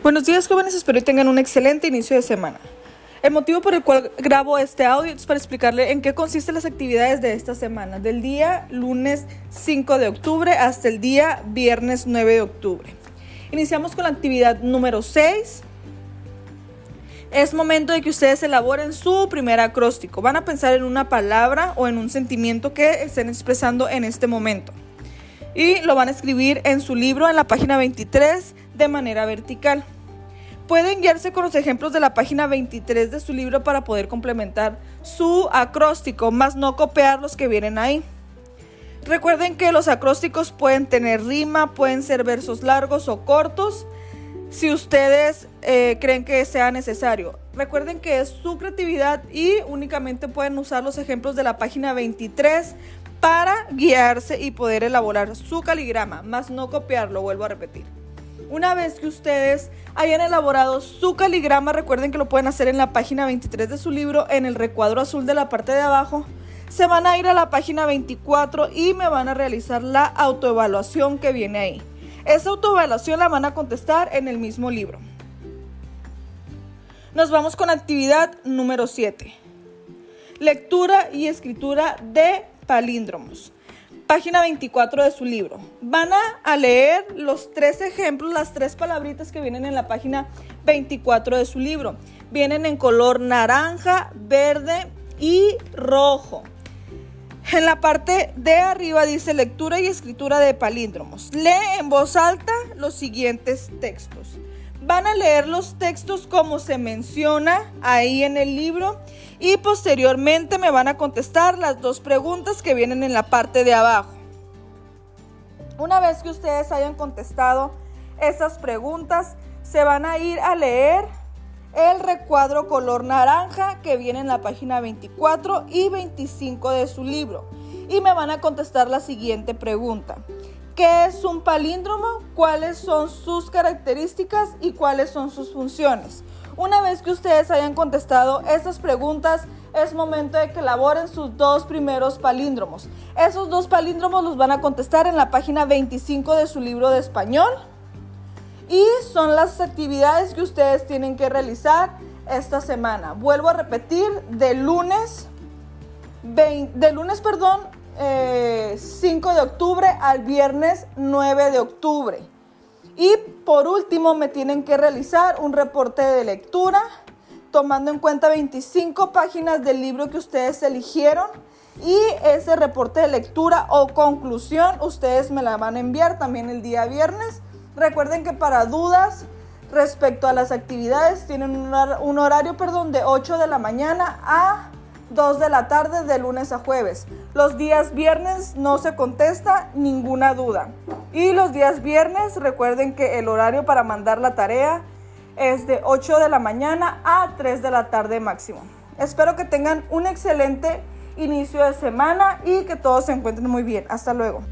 Buenos días jóvenes, espero que tengan un excelente inicio de semana. El motivo por el cual grabo este audio es para explicarle en qué consisten las actividades de esta semana, del día lunes 5 de octubre hasta el día viernes 9 de octubre. Iniciamos con la actividad número 6. Es momento de que ustedes elaboren su primer acróstico. Van a pensar en una palabra o en un sentimiento que estén expresando en este momento. Y lo van a escribir en su libro en la página 23 de manera vertical. Pueden guiarse con los ejemplos de la página 23 de su libro para poder complementar su acróstico, más no copiar los que vienen ahí. Recuerden que los acrósticos pueden tener rima, pueden ser versos largos o cortos, si ustedes eh, creen que sea necesario. Recuerden que es su creatividad y únicamente pueden usar los ejemplos de la página 23 para guiarse y poder elaborar su caligrama, más no copiarlo, vuelvo a repetir. Una vez que ustedes hayan elaborado su caligrama, recuerden que lo pueden hacer en la página 23 de su libro, en el recuadro azul de la parte de abajo. Se van a ir a la página 24 y me van a realizar la autoevaluación que viene ahí. Esa autoevaluación la van a contestar en el mismo libro. Nos vamos con actividad número 7. Lectura y escritura de palíndromos página 24 de su libro. Van a, leer los tres ejemplos, las tres palabritas que vienen en la página 24 de su libro. Vienen en color naranja, verde y rojo. En la parte de arriba dice lectura y escritura de palíndromos. Lee en voz alta los siguientes textos. Van a leer los textos como se menciona ahí en el libro y posteriormente me van a contestar las dos preguntas que vienen en la parte de abajo. Una vez que ustedes hayan contestado esas preguntas, se van a ir a leer el recuadro color naranja que viene en la página 24 y 25 de su libro. Y me van a contestar la siguiente pregunta. ¿Qué es un palíndromo? ¿Cuáles son sus características y cuáles son sus funciones? Una vez que ustedes hayan contestado estas preguntas, es momento de que elaboren sus dos primeros palíndromos. Esos dos palíndromos los van a contestar en la página 25 de su libro de español. Y son las actividades que ustedes tienen que realizar esta semana. Vuelvo a repetir, de lunes, de lunes, perdón, 5 eh, de octubre al viernes 9 de octubre. Y por último, me tienen que realizar un reporte de lectura, tomando en cuenta 25 páginas del libro que ustedes eligieron. Y ese reporte de lectura o conclusión, ustedes me la van a enviar también el día viernes. Recuerden que para dudas respecto a las actividades, tienen un horario, perdón, de 8 de la mañana a 2 de la tarde de lunes a jueves. Los días viernes no se contesta ninguna duda. Y los días viernes recuerden que el horario para mandar la tarea es de 8 de la mañana a 3 de la tarde máximo. Espero que tengan un excelente inicio de semana y que todos se encuentren muy bien. Hasta luego.